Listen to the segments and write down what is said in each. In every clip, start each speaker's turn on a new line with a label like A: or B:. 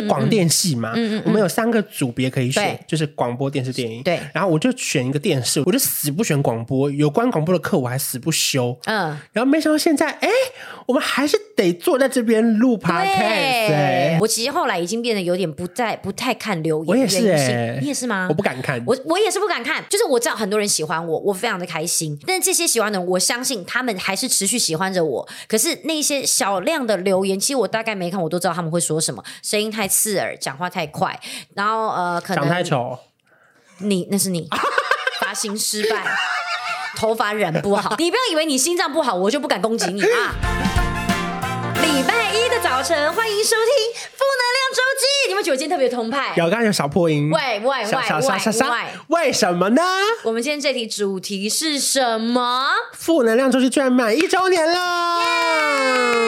A: 是广电系嘛，我们有三个组别可以
B: 选，
A: 就是广播电视电影。
B: 对，
A: 然后我就选一个电视，我就死不选广播，有关广播的课我还死不修。嗯，然后没想到现在，哎，我们还是得坐在这边录 podcast。
B: 我其实后来已经变得有点不再不太看留言，
A: 我也是哎，
B: 你也是吗？
A: 我不敢看，
B: 我我也是不敢看。就是我知道很多人喜欢我，我非常的开心，但是这些喜欢的人，我相信他们还是持续喜欢着我。可是那些小量的留言，其实我大概没看，我都知道他们会说什么，声音太刺耳，讲话太快，然后呃，可能
A: 长太丑，
B: 你那是你发型失败，头发染不好，你不要以为你心脏不好，我就不敢攻击你啊！礼拜一早晨，欢迎收听负能量周记。你们觉得我今天特别通派？
A: 有，刚刚有小破音。
B: 喂喂喂喂喂！
A: 为什么呢？
B: 我们今天这题主题是什么？
A: 负能量周记居然满一周年了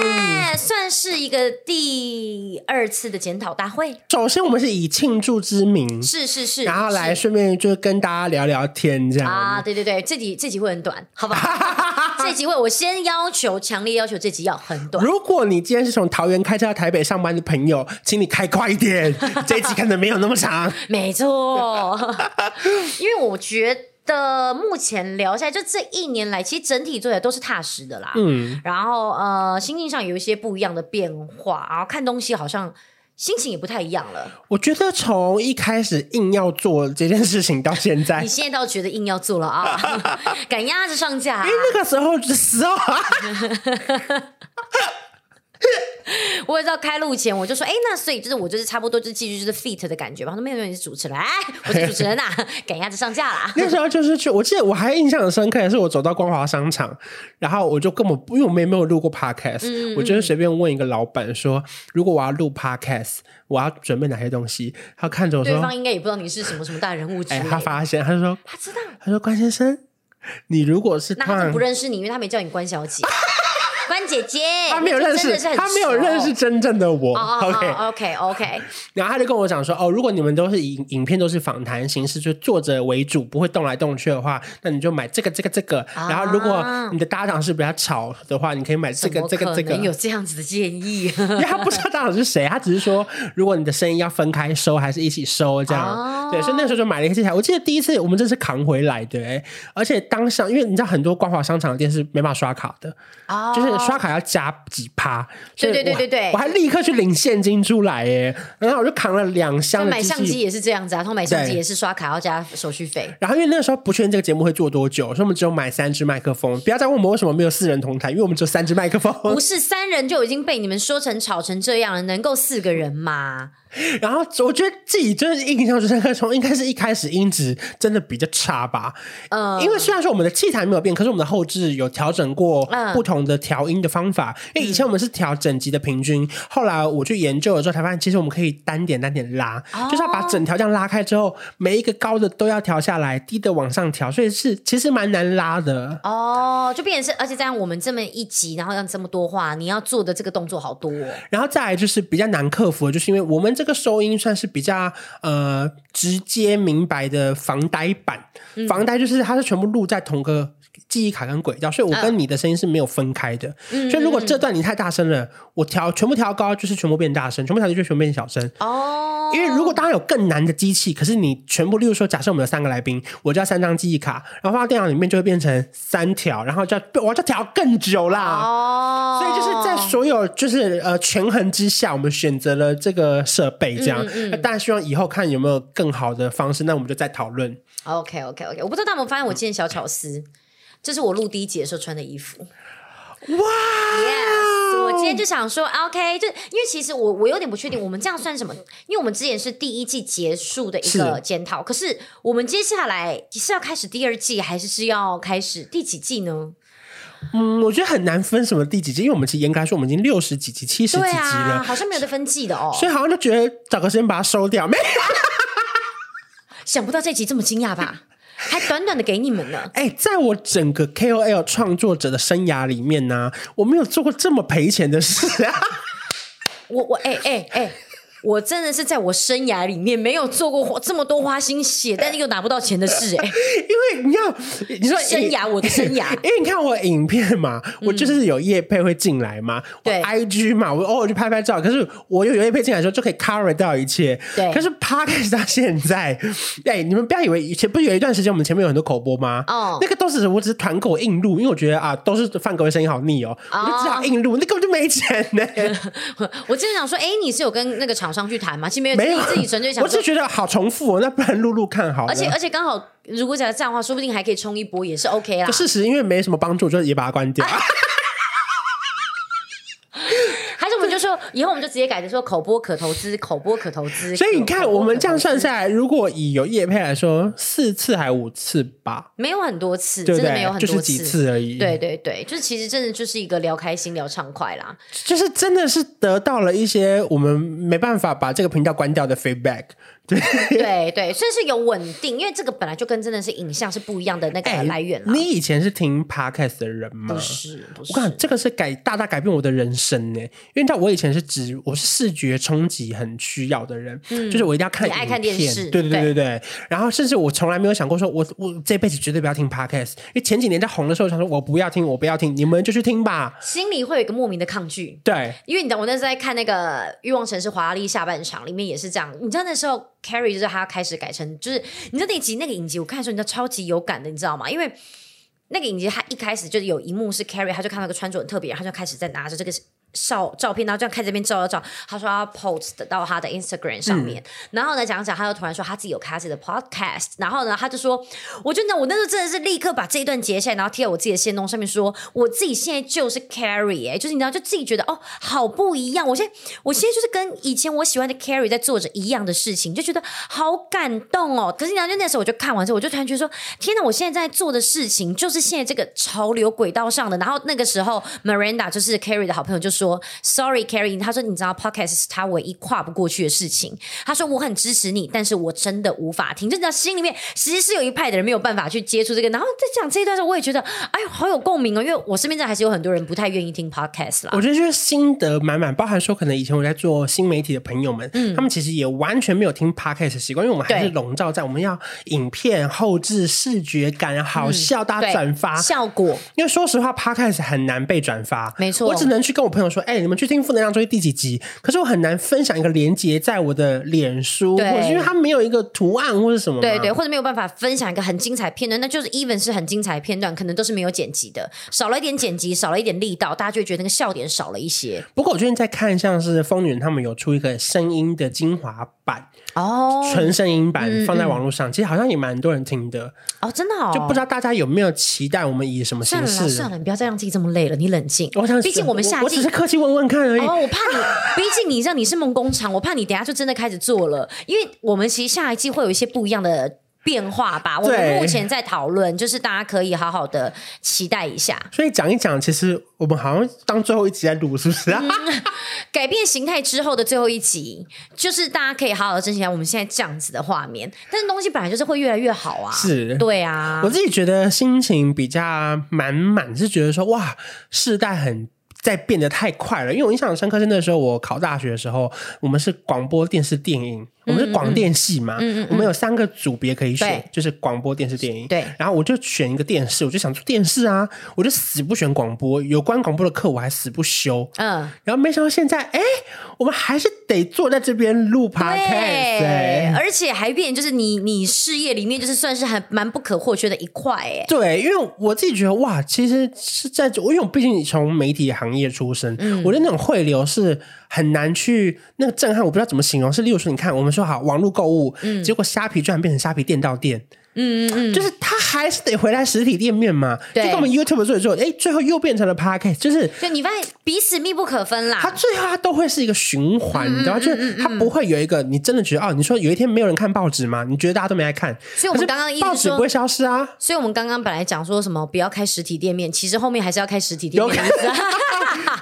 B: ，yeah! 算是一个第二次的检讨大会。
A: 首先，我们是以庆祝之名，
B: 是是是，
A: 然后来顺便就跟大家聊聊天，这样
B: 啊，对对对，这集这集会很短，好不好？这集会我先要求，强烈要求这集要很短。
A: 如果你今天是从桃园开车到台北上班的朋友，请你开快一点，这集可能没有那么长。
B: 没错，因为我觉得目前聊下来，就这一年来，其实整体做的都是踏实的啦。嗯，然后呃，心境上有一些不一样的变化，然后看东西好像心情也不太一样了。
A: 我觉得从一开始硬要做这件事情到现在，
B: 你现在倒觉得硬要做了啊？赶鸭子上架，啊，
A: 因为那个时候的时候啊。
B: 我也知道开录前我就说，哎，那所以就是我就是差不多就是继续就是 feat 的感觉吧。他说没有没有，你是主持人，哎，我是主持人呐，赶鸭子上架啦。
A: 那时候就是去，我记得我还印象很深刻的是，我走到光华商场，然后我就根本因为我们也没有录过 podcast，嗯，我就是随便问一个老板说，如果我要录 podcast，我要准备哪些东西？他看着我说，
B: 对方应该也不知道你是什么什么大人物之类。
A: 哎，他发现，他就说
B: 他知道，
A: 他说关先生，你如果是
B: 那他不认识你，因为他没叫你关小姐。关姐姐，
A: 他没有认识，他没有认识真正的我。
B: Oh, OK OK OK。
A: 然后他就跟我讲说：“哦，如果你们都是影影片都是访谈形式，就坐着为主，不会动来动去的话，那你就买这个这个这个。Ah, 然后如果你的搭档是比较吵的话，你可以买这个这个这个。
B: 有这样子的建议？
A: 因为他不知道搭档是谁，他只是说，如果你的声音要分开收还是一起收这样。Oh. 对，所以那时候就买了一个器材。我记得第一次我们这是扛回来的，而且当下因为你知道很多光华商场的店是没办法刷卡的，oh. 就是刷卡要加。几趴？
B: 对对对对对，
A: 我还立刻去领现金出来耶，然后我就扛了两箱。
B: 买相机也是这样子啊，他买相机也是刷卡要加手续费。
A: 然后因为那个时候不确定这个节目会做多久，所以我们只有买三支麦克风。不要再问我们为什么没有四人同台，因为我们只有三支麦克风。
B: 不是三人就已经被你们说成吵成这样了，能够四个人吗？
A: 然后我觉得自己就是印象最深刻，从应该是一开始音质真的比较差吧。嗯，因为虽然说我们的器材没有变，可是我们的后置有调整过不同的调音的方法。嗯、因为以前我们是调整级的平均，后来我去研究了之后才发现，其实我们可以单点单点拉，哦、就是要把整条这样拉开之后，每一个高的都要调下来，低的往上调，所以是其实蛮难拉的。
B: 哦，就变成是，而且这样我们这么一集，然后让这么多话，你要做的这个动作好多哦。
A: 然后再来就是比较难克服的，就是因为我们这个收音算是比较呃直接明白的防呆版，嗯、防呆就是它是全部录在同个记忆卡跟轨道，所以我跟你的声音是没有分开的。嗯、所以如果这段你太大声了，我调全部调高就是全部变大声，全部调低就全部变小声。哦，因为如果当然有更难的机器，可是你全部，例如说假设我们有三个来宾，我就要三张记忆卡，然后放到电脑里面就会变成三条，然后就要我要调更久啦。哦，所以就是在所有就是呃权衡之下，我们选择了这个设备，这样。嗯，嗯，大家希望以后看有没有更好的方式，那我们就再讨论。
B: OK OK OK，我不知道大家有没有发现我今天小巧思。这是我录第一集的时候穿的衣服，哇！Yes，我今天就想说，OK，就因为其实我我有点不确定，我们这样算什么？因为我们之前是第一季结束的一个检讨，可是我们接下来是要开始第二季，还是是要开始第几季呢？
A: 嗯，我觉得很难分什么第几季，因为我们其实严格来说，我们已经六十几集、七十几集了，
B: 啊，好像没有得分季的哦，
A: 所以好像就觉得找个时间把它收掉。没，
B: 想不到这集这么惊讶吧？还短短的给你们呢！
A: 哎、欸，在我整个 KOL 创作者的生涯里面呢、啊，我没有做过这么赔钱的事啊！
B: 我我哎哎哎，我真的是在我生涯里面没有做过这么多花心血，但是又拿不到钱的事哎、欸。
A: 因为你要你说
B: 生涯，我的生涯，
A: 因为你看我影片嘛，我就是有业配会进来嘛，对、嗯、IG 嘛，我偶尔去拍拍照。可是我有有业配进来的时候，就可以 cover 掉一切。
B: 对，
A: 可是 Podcast 到现在，哎，你们不要以为以前不是有一段时间我们前面有很多口播吗？哦，那个都是我只是团购硬录，因为我觉得啊，都是范哥的声音好腻哦，哦我就只好硬录，那根本就没钱呢。
B: 我真的想说，哎，你是有跟那个厂商去谈嘛？其实没有，没有，自己纯粹想。
A: 我只觉得好重复哦，那不然录录看好了。
B: 而且而且刚好，如果讲这样的话，说不定还可以冲一波，也是 OK 啦。
A: 事实因为没什么帮助，就是也把它关掉。
B: 还 是我们就说，以后我们就直接改成说口播可投资，口播可投资。
A: 所以你看，我们这样算下来，如果以有业配来说，四次还五次吧，
B: 没有很多次，对对真的没有很多次，
A: 就是几次而已。
B: 对对对，就是其实真的就是一个聊开心、聊畅快啦，
A: 就是真的是得到了一些我们没办法把这个频道关掉的 feedback。对
B: 对对，算是有稳定，因为这个本来就跟真的是影像是不一样的那个来源了。
A: 你以前是听 podcast 的人吗？
B: 不是，不是。
A: 我看这个是改大大改变我的人生呢，因为你知道我以前是指我是视觉冲击很需要的人，嗯，就是我一定要看影片，
B: 爱看电视，
A: 对对对对对。然后甚至我从来没有想过说我我这辈子绝对不要听 podcast，因为前几年在红的时候，想说我不要听，我不要听，你们就去听吧，
B: 心里会有一个莫名的抗拒。
A: 对，
B: 因为你知道我那时候在看那个《欲望城市华丽下半场》里面也是这样，你知道那时候。Carrie 就是他开始改成，就是你知道那集那个影集，我看的时候你知道超级有感的，你知道吗？因为那个影集他一开始就是有一幕是 Carrie，他就看到个穿着很特别，他就开始在拿着这个。照照片，然后这样看这边照照照，他说要 post 到他的 Instagram 上面，嗯、然后呢讲讲，他又突然说他自己有开自己的 podcast，然后呢他就说，我就那我那时候真的是立刻把这一段截下来，然后贴在我自己的线动上面说，我自己现在就是 Carrie 哎、欸，就是你知道就自己觉得哦好不一样，我现在我现在就是跟以前我喜欢的 Carrie 在做着一样的事情，就觉得好感动哦。可是你知道就那时候我就看完之后，我就突然觉得说，天哪，我现在在做的事情就是现在这个潮流轨道上的。然后那个时候 Miranda 就是 Carrie 的好朋友就说。说 Sorry，Carrie，他说你知道 Podcast 是他唯一跨不过去的事情。他说我很支持你，但是我真的无法听。就你知道心里面其实是有一派的人没有办法去接触这个。然后在讲这一段时候，我也觉得哎呦好有共鸣哦，因为我身边这还是有很多人不太愿意听 Podcast 啦。
A: 我觉得就是心得满满，包含说可能以前我在做新媒体的朋友们，嗯，他们其实也完全没有听 Podcast 的习惯，因为我们还是笼罩在我们要影片后置、视觉感好笑，大家转发
B: 效果。因
A: 为说实话，Podcast 很难被转发，
B: 没错，
A: 我只能去跟我朋友说，哎，你们。去听负能量周期第几集？可是我很难分享一个连接在我的脸书，或者因为它没有一个图案或是什么，
B: 对对，或者没有办法分享一个很精彩片段，那就是 even 是很精彩片段，可能都是没有剪辑的，少了一点剪辑，少了一点力道，大家就会觉得那个笑点少了一些。
A: 不过我最近在看，像是风女人他们有出一个声音的精华版
B: 哦，
A: 纯声音版放在网络上，其实好像也蛮多人听的
B: 哦，真的哦，
A: 就不知道大家有没有期待我们以什么形式？
B: 算了算了，你不要再让自己这么累了，你冷静。
A: 我想，
B: 毕竟我们夏季，
A: 我只是客气问问看而已。
B: 哦，我怕你。毕竟你知道你是梦工厂，我怕你等下就真的开始做了，因为我们其实下一季会有一些不一样的变化吧。我们目前在讨论，就是大家可以好好的期待一下。
A: 所以讲一讲，其实我们好像当最后一集在录，是不是啊？
B: 嗯，改变形态之后的最后一集，就是大家可以好好的珍惜一下我们现在这样子的画面。但是东西本来就是会越来越好啊，
A: 是，
B: 对啊。
A: 我自己觉得心情比较满满，是觉得说哇，世代很。在变得太快了，因为我印象深刻是那时候我考大学的时候，我们是广播电视电影。我们是广电系嘛，嗯嗯嗯、我们有三个组别可以选，就是广播电视电影。
B: 对，
A: 然后我就选一个电视，我就想做电视啊，我就死不选广播，有关广播的课我还死不修。嗯，然后没想到现在，哎，我们还是得坐在这边录 podcast，
B: 对，而且还变就是你你事业里面就是算是还蛮不可或缺的一块，哎，
A: 对，因为我自己觉得哇，其实是在，因为我毕竟你从媒体行业出身，嗯，我觉得那种汇流是。很难去那个震撼，我不知道怎么形容。是例如说，你看，我们说好网络购物，嗯，结果虾皮居然变成虾皮店到店，嗯嗯嗯，就是他还是得回来实体店面嘛。对，就跟我们 YouTube 做一做，哎，最后又变成了 Podcast，就是，
B: 就你发现彼此密不可分啦。
A: 它最后它都会是一个循环，你知道吗？就是它不会有一个你真的觉得哦，你说有一天没有人看报纸吗？你觉得大家都没来看？
B: 所以我们刚刚
A: 报纸不会消失啊。
B: 所以我们刚刚本来讲说什么不要开实体店面，其实后面还是要开实体店面。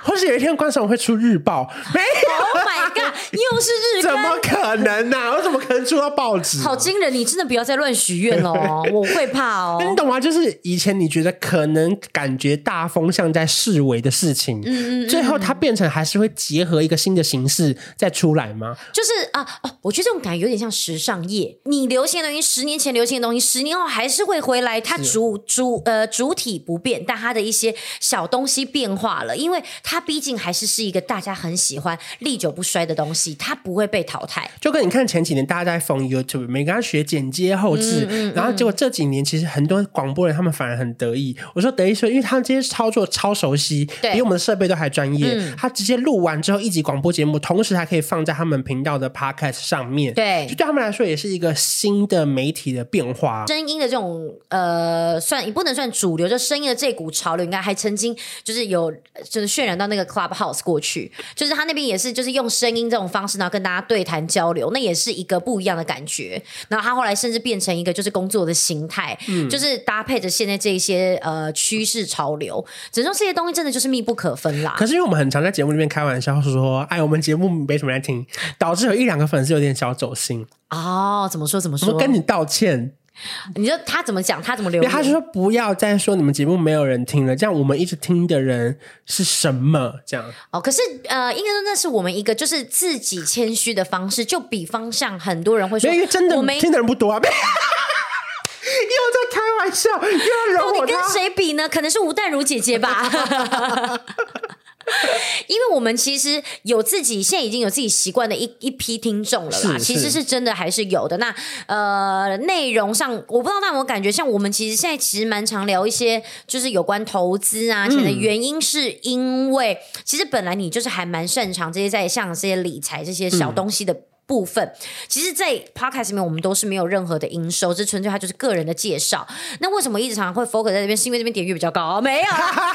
A: 或是有一天观赏会出日报，没有
B: ？Oh my god！你有又是日
A: 怎么可能呢、啊？我怎么可能出到报纸？
B: 好惊人！你真的不要再乱许愿哦，我会怕哦。
A: 你懂吗？就是以前你觉得可能感觉大风向在示威的事情，嗯嗯，最后它变成还是会结合一个新的形式再出来吗？
B: 就是啊哦，我觉得这种感觉有点像时尚业，你流行的东西，十年前流行的东西，十年后还是会回来，它主主呃主体不变，但它的一些小东西变化了，因为它毕竟还是是一个大家很喜欢、历久不衰的东西，它不会被淘汰。
A: 就跟你看前几年大家在疯 YouTube，每个人学剪接后置，嗯嗯、然后结果这几年其实很多广播人他们反而很得意。我说得意说，因为他们这些操作超熟悉，比我们的设备都还专业。嗯、他直接录完之后一集广播节目，同时还可以放在他们频道的 Podcast 上面。
B: 对，
A: 就对他们来说也是一个新的媒体的变化。
B: 声音的这种呃，算也不能算主流，就声音的这股潮流，应该还曾经就是有就是渲染到那个 Clubhouse 过去，就是他那边也是就是用声音这种方式，然后跟大家对谈交流，那也是一个不一样的感觉。然后他后来甚至变成一个就是工作的形态，嗯，就是搭配着现在这些呃趋势潮流，只能说这些东西真的就是密不可分啦。
A: 可是因为我们很常在节目里面开玩笑说，哎，我们节目没什么人听，导致有一两个粉丝有点小走心。
B: 哦，怎么说怎么说？
A: 我跟你道歉。
B: 你说他怎么讲？他怎么留言？
A: 他就说不要再说你们节目没有人听了，这样我们一直听的人是什么？这样
B: 哦，可是呃，应该说那是我们一个就是自己谦虚的方式。就比方像很多人会说，
A: 因为真的我们听的人不多啊。又在开玩笑，又要惹我。
B: 你跟谁比呢？可能是吴淡如姐姐吧。因为我们其实有自己，现在已经有自己习惯的一一批听众了啦。其实是真的还是有的。那呃，内容上我不知道，但我感觉像我们其实现在其实蛮常聊一些，就是有关投资啊。钱的原因是因为，其实本来你就是还蛮擅长这些，在像这些理财这些小东西的。部分其实，在 podcast 里面我们都是没有任何的营收，这纯粹它就是个人的介绍。那为什么一直常常会 focus 在这边？是因为这边点阅比较高？没有，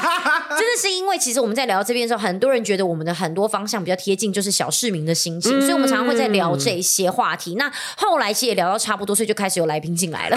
B: 真的是因为其实我们在聊这边的时候，很多人觉得我们的很多方向比较贴近，就是小市民的心情，嗯、所以我们常常会在聊这些话题。那后来其实也聊到差不多，所以就开始有来宾进来了。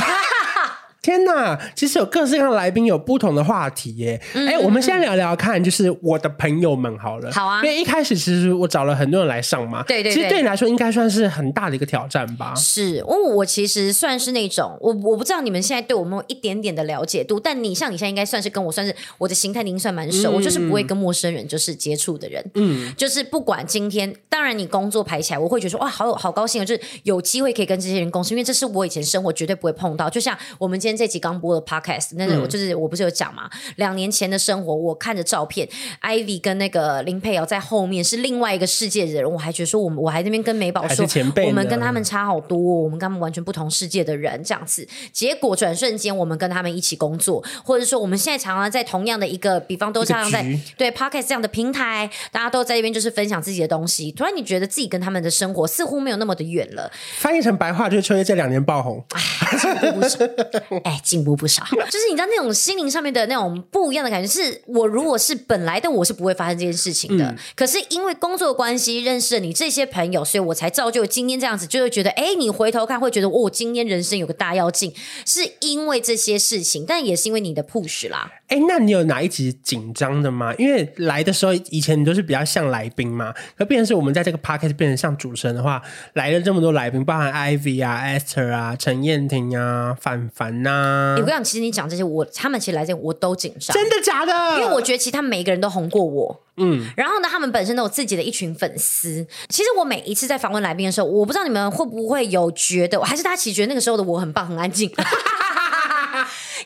A: 天呐，其实有各式各样的来宾，有不同的话题耶。哎、嗯欸，我们先聊聊看，就是我的朋友们好了。
B: 好啊，
A: 因为一开始其实我找了很多人来上嘛。
B: 对对对。
A: 其实对你来说，应该算是很大的一个挑战吧？
B: 是，因为我其实算是那种，我我不知道你们现在对我们有一点点的了解度，但你像你现在应该算是跟我算是我的形态，您算蛮熟。嗯、我就是不会跟陌生人就是接触的人。嗯。就是不管今天，当然你工作排起来，我会觉得说哇，好好高兴啊，就是有机会可以跟这些人共事，因为这是我以前生活绝对不会碰到。就像我们今天这集刚播的。Podcast 那个我就是我不是有讲嘛？两、嗯、年前的生活，我看着照片，Ivy 跟那个林佩瑶在后面是另外一个世界的人，我还觉得说我们我还在那边跟美宝说，我们跟他们差好多，我们跟他们完全不同世界的人这样子。结果转瞬间，我们跟他们一起工作，或者说我们现在常常在同样的一个，比方都常常在对 Podcast 这样的平台，大家都在这边就是分享自己的东西。突然你觉得自己跟他们的生活似乎没有那么的远了。
A: 翻译成白话就是秋叶这两年爆
B: 红，哎，进步不少。就是你知道那种心灵上面的那种不一样的感觉，是我如果是本来的我是不会发生这件事情的。嗯、可是因为工作关系认识了你这些朋友，所以我才造就今天这样子，就会觉得哎，你回头看会觉得哦，今天人生有个大跃进，是因为这些事情，但也是因为你的 push 啦。
A: 哎，那你有哪一集紧张的吗？因为来的时候以前你都是比较像来宾嘛，可变成是我们在这个 podcast 变成像主持人的话，来了这么多来宾，包含 Ivy 啊、Esther 啊、陈燕婷啊、凡凡呐、啊。
B: 我跟你讲，其实你讲这些，我他们其实来这我都紧张，
A: 真的假的？
B: 因为我觉得其实他们每一个人都红过我，嗯，然后呢，他们本身都有自己的一群粉丝。其实我每一次在访问来宾的时候，我不知道你们会不会有觉得，还是大家其实觉得那个时候的我很棒、很安静。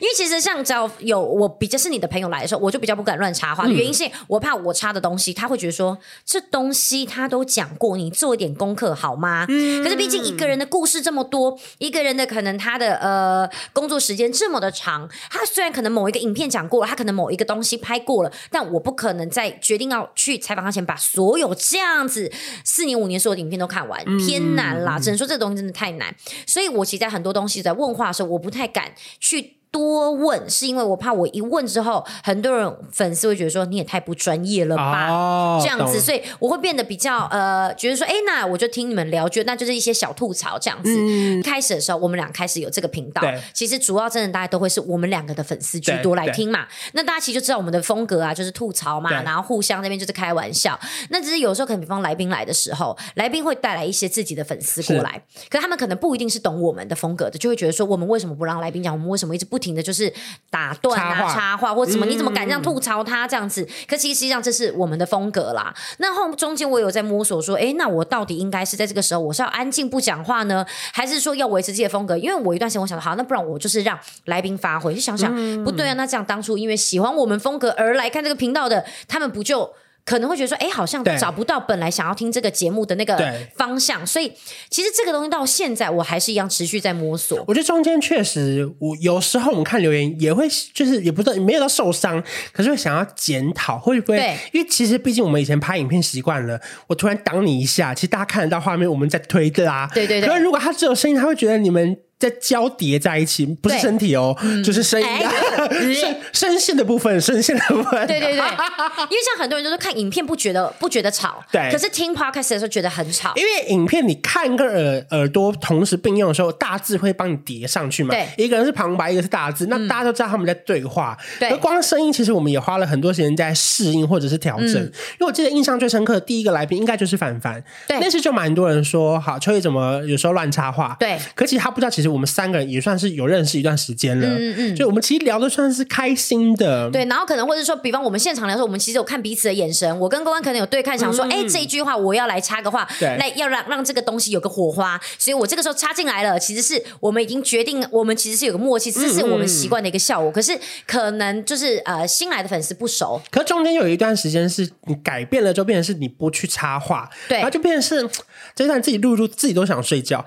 B: 因为其实像只要有我比较是你的朋友来的时候，我就比较不敢乱插话。原因是我怕我插的东西，他会觉得说这东西他都讲过，你做一点功课好吗？嗯。可是毕竟一个人的故事这么多，一个人的可能他的呃工作时间这么的长，他虽然可能某一个影片讲过了，他可能某一个东西拍过了，但我不可能在决定要去采访他前把所有这样子四年五年所有的影片都看完，偏难啦。只能说这个东西真的太难，所以我其实在很多东西在问话的时候，我不太敢去。多问，是因为我怕我一问之后，很多人粉丝会觉得说你也太不专业了吧，
A: 哦、
B: 这样子，所以我会变得比较呃，觉得说，哎，那我就听你们聊，觉得那就是一些小吐槽这样子。嗯、开始的时候，我们俩开始有这个频道，其实主要真的大家都会是我们两个的粉丝居多来听嘛。那大家其实就知道我们的风格啊，就是吐槽嘛，然后互相那边就是开玩笑。那只是有时候可能比方来宾来的时候，来宾会带来一些自己的粉丝过来，是可他们可能不一定是懂我们的风格的，就会觉得说，我们为什么不让来宾讲？我们为什么一直不停的就是。打断啊，插话，或者什么？你怎么敢这样吐槽他这样子？嗯、可其实实际上这是我们的风格啦。那后中间我有在摸索说，哎，那我到底应该是在这个时候，我是要安静不讲话呢，还是说要维持自己的风格？因为我一段时间我想说，好，那不然我就是让来宾发挥。就想想，嗯、不对啊，那这样当初因为喜欢我们风格而来看这个频道的，他们不就？可能会觉得说，哎，好像找不到本来想要听这个节目的那个方向，所以其实这个东西到现在我还是一样持续在摸索。
A: 我觉得中间确实，我有时候我们看留言也会，就是也不知道没有到受伤，可是会想要检讨，会不会？因为其实毕竟我们以前拍影片习惯了，我突然挡你一下，其实大家看得到画面，我们在推的啊。
B: 对对对。
A: 可是如果他只有声音，他会觉得你们。在交叠在一起，不是身体哦，对就是声音啊 声声线的部分，声线的部分。
B: 对对对，因为像很多人都是看影片不觉得不觉得吵，对，可是听 podcast 的时候觉得很吵。因为
A: 影片你看跟耳耳朵同时并用的时候，大字会帮你叠上去嘛。对，一个人是旁白，一个是大字，那大家都知道他们在对话。对，而光声音其实我们也花了很多时间在适应或者是调整。因为我记得印象最深刻的第一个来宾应该就是凡凡，对，那时就蛮多人说，好，秋叶怎么有时候乱插话？对，可其实他不知道，其实。我们三个人也算是有认识一段时间了，嗯嗯，就我们其实聊的算是开心的，
B: 对。然后可能或者说，比方我们现场聊的时候，我们其实有看彼此的眼神。我跟公关可能有对看，想说，哎、嗯，这一句话我要来插个话，对，来要让让这个东西有个火花。所以我这个时候插进来了，其实是我们已经决定，我们其实是有个默契，这是我们习惯的一个效果。嗯、可是可能就是呃，新来的粉丝不熟，
A: 可是中间有一段时间是你改变了，就变成是你不去插话，对，然后就变成是这段自己录录自己都想睡觉。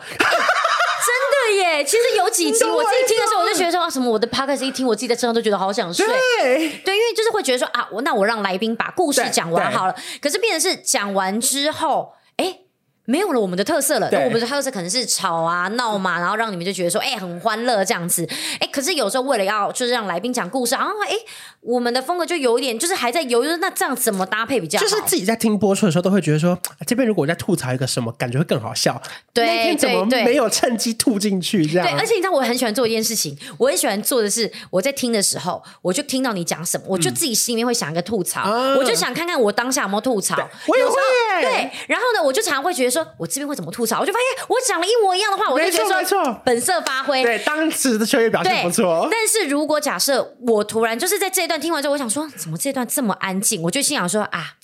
B: 耶，其实有几集我自己听的时候，我就觉得说啊，什么我的 podcast 一听，我自己在车上都觉得好想睡。对，对，因为就是会觉得说啊，我那我让来宾把故事讲完好了。可是变成是讲完之后，哎。没有了我们的特色了，我们的特色可能是吵啊闹嘛，然后让你们就觉得说，哎，很欢乐这样子，哎，可是有时候为了要就是让来宾讲故事，然后哎，我们的风格就有一点就是还在犹豫，那这样怎么搭配比较好？
A: 就是自己在听播出的时候都会觉得说，这边如果我在吐槽一个什么，感觉会更好笑。对，那天怎么没有趁机吐进去这样？
B: 对，而且你知道我很喜欢做一件事情，我很喜欢做的是我在听的时候，我就听到你讲什么，我就自己心里面会想一个吐槽，嗯、我就想看看我当下有没有吐槽。
A: 我也会。
B: 对，然后呢，我就常常会觉得说，我这边会怎么吐槽？我就发现我讲了一模一样的话，我就觉得说本色发挥。
A: 对，当时的秋叶表现不错。
B: 但是如果假设我突然就是在这一段听完之后，我想说，怎么这段这么安静？我就心想说啊。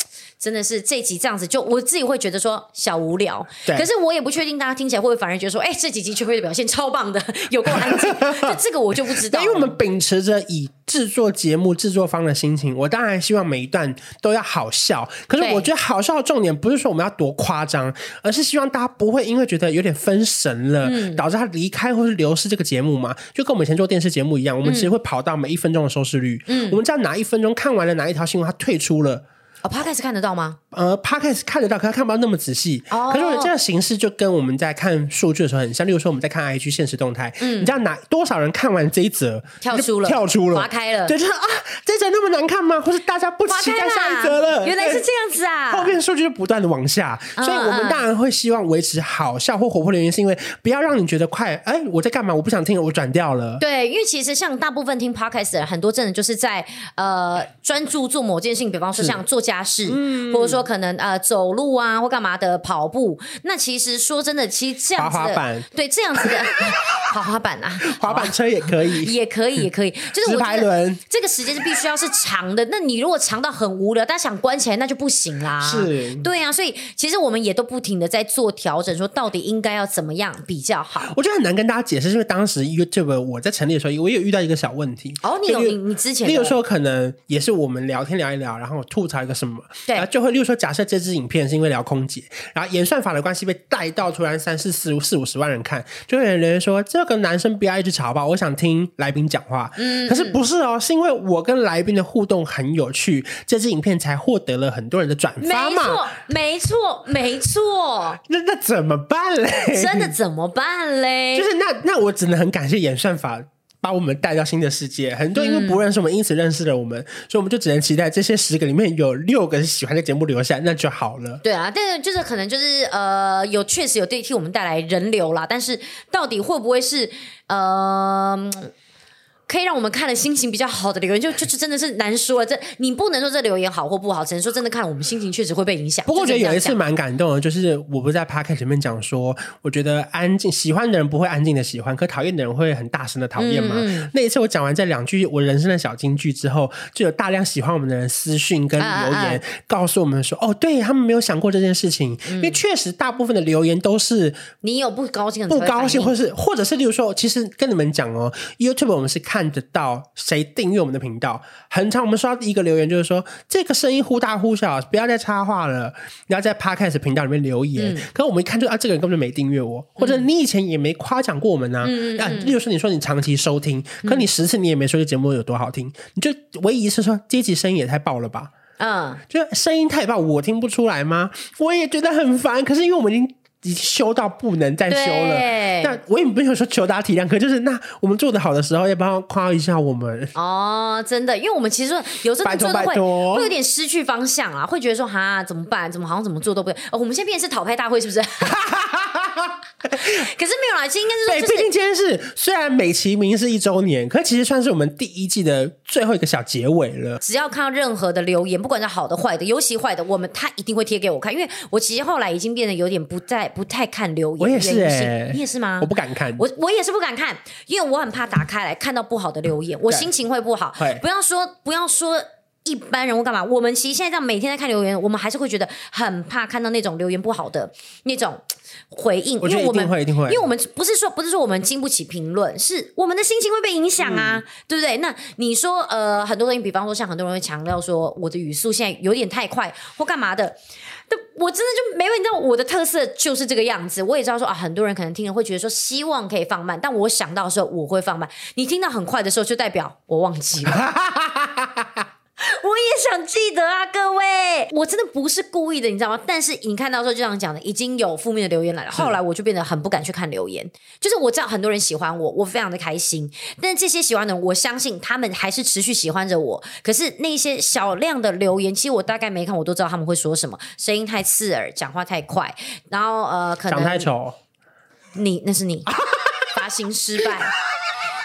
B: 真的是这集这样子，就我自己会觉得说小无聊。对。可是我也不确定大家听起来会不会反而觉得说，哎，这几集秋叶的表现超棒的，有够安静。就这个我就不知道。
A: 因为我们秉持着以制作节目制作方的心情，我当然希望每一段都要好笑。可是我觉得好笑的重点不是说我们要多夸张，而是希望大家不会因为觉得有点分神了，嗯、导致他离开或是流失这个节目嘛。就跟我们以前做电视节目一样，我们其实会跑到每一分钟的收视率。嗯。我们知道哪一分钟看完了哪一条新闻，他退出了。
B: 哦，Podcast 看得到吗？
A: 呃，Podcast 看得到，可是看不到那么仔细。哦，可是我觉得这个形式就跟我们在看数据的时候很像。例如说，我们在看 IG 现实动态，嗯，你知道哪多少人看完这一则
B: 跳出了，
A: 跳出了，
B: 划开了，
A: 对，就是啊，这一则那么难看吗？或是大家不期待下一则了？
B: 原来是这样子啊！
A: 后面数据就不断的往下，所以我们当然会希望维持好笑或活泼的原因，是因为不要让你觉得快，哎，我在干嘛？我不想听了，我转掉了。
B: 对，因为其实像大部分听 Podcast 的人，很多真的就是在呃专注做某件事情，比方说像作家事，嗯。或者说可能呃走路啊或干嘛的跑步，那其实说真的，其实这样子的
A: 滑滑板
B: 对这样子的 滑滑板啊，
A: 滑板车也可以，
B: 也可以，也可以，就是我觉得这个时间是必须要是长的。那你如果长到很无聊，大家想关起来，那就不行啦。
A: 是，
B: 对啊，所以其实我们也都不停的在做调整，说到底应该要怎么样比较好。
A: 我觉得很难跟大家解释，因为当时 YouTube 我在成立的时候，我有遇到一个小问题。
B: 哦，你有你你之前，
A: 你有时候可能也是我们聊天聊一聊，然后吐槽一个什么，对，然后就。会，例如说，假设这支影片是因为聊空姐，然后演算法的关系被带到突然三四四四五十万人看，就会有人说这个男生不要一直吵吧，我想听来宾讲话。嗯，可是不是哦，是因为我跟来宾的互动很有趣，这支影片才获得了很多人的转发嘛。
B: 没错，没错，没错。
A: 那那怎么办嘞？
B: 真的怎么办嘞？
A: 就是那那我只能很感谢演算法。把我们带到新的世界。很多因为不认识我们，因此认识了我们，所以我们就只能期待这些十个里面有六个是喜欢的节目留下，那就好了。
B: 对啊，但是就是可能就是呃，有确实有对替我们带来人流啦，但是到底会不会是呃？可以让我们看了心情比较好的留言，就就就真的是难说了。这你不能说这留言好或不好，只能说真的看我们心情确实会被影响。
A: 不过我觉得有一次蛮感动的，就是我不是在 Podcast 里面讲说，我觉得安静喜欢的人不会安静的喜欢，可讨厌的人会很大声的讨厌嘛。嗯、那一次我讲完这两句我人生的小金句之后，就有大量喜欢我们的人私讯跟留言，啊啊啊告诉我们说，哦，对他们没有想过这件事情，嗯、因为确实大部分的留言都是
B: 你有不高兴的，
A: 不高兴，或是或者是例如说，其实跟你们讲哦，YouTube 我们是看得到。谁订阅我们的频道？很常我们刷第一个留言就是说，这个声音忽大忽小，不要再插话了。你要在 Podcast 频道里面留言。嗯、可是我们一看就啊，这个人根本就没订阅我，或者你以前也没夸奖过我们呐、啊。嗯、啊，例如说你说你长期收听，可你十次你也没说这节目有多好听，你就唯一一次说这集声音也太爆了吧？嗯，就声音太爆，我听不出来吗？我也觉得很烦。可是因为我们已经。已经修到不能再修了，对那我也没有说求大家体谅，可就是那我们做的好的时候，要不要夸一下我们？
B: 哦，真的，因为我们其实有时候做的会会有点失去方向啊，会觉得说哈怎么办？怎么好像怎么做都不对？哦，我们现在变成是讨拍大会是不是？可是没有啦，其实应该是说、就是，对，毕
A: 竟今天是虽然美其名是一周年，可是其实算是我们第一季的最后一个小结尾了。
B: 只要看到任何的留言，不管是好的坏的，尤其坏的，我们他一定会贴给我看，因为我其实后来已经变得有点不再不太看留言。
A: 我也是
B: 你也是吗？
A: 我不敢看，
B: 我我也是不敢看，因为我很怕打开来看到不好的留言，我心情会不好。不要说不要说一般人物干嘛，我们其实现在这样每天在看留言，我们还是会觉得很怕看到那种留言不好的那种。回应，因为我们因为我们不是说不是说我们经不起评论，是我们的心情会被影响啊，嗯、对不对？那你说呃，很多东西，比方说像很多人会强调说我的语速现在有点太快或干嘛的，但我真的就没问题。你知道我的特色就是这个样子。我也知道说啊，很多人可能听了会觉得说希望可以放慢，但我想到的时候我会放慢。你听到很快的时候，就代表我忘记了。我也想记得啊，各位，我真的不是故意的，你知道吗？但是你看到时候就像讲的，已经有负面的留言来了。后来我就变得很不敢去看留言，就是我知道很多人喜欢我，我非常的开心。但是这些喜欢的人，我相信他们还是持续喜欢着我。可是那些小量的留言，其实我大概没看，我都知道他们会说什么，声音太刺耳，讲话太快，然后呃，可能
A: 长太丑，
B: 你那是你发型失败。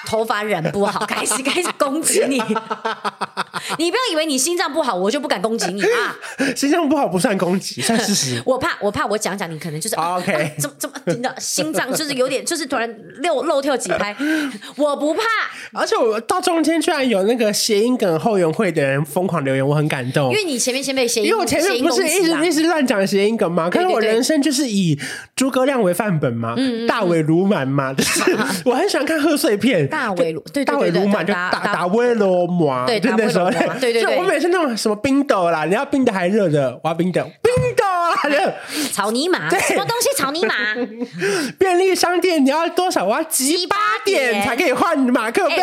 B: 头发染不好，开始开始攻击你。你不要以为你心脏不好，我就不敢攻击你啊！
A: 心脏不好不算攻击，算事实。
B: 我怕，我怕我讲讲你可能就是
A: OK，、啊、
B: 怎么怎么你的心脏就是有点，就是突然漏漏跳几拍。我不怕，
A: 而且我到中间居然有那个谐音梗后援会的人疯狂留言，我很感动。
B: 因为你前面先被谐音，
A: 因为我前面不是一直一直乱讲谐音梗吗？可是我人生就是以诸葛亮为范本嘛，嗯、大伟如满嘛，就是我很喜欢看贺岁片。
B: 大围炉，对，
A: 大尾鲈鳗就打打威罗嘛，
B: 对，那时候，对对对，
A: 我每次那种什么冰斗啦，你要冰的还热的，我要冰斗，冰
B: 草泥马，什么东西草泥马？
A: 便利商店你要多少？我要集八点才可以换马克杯。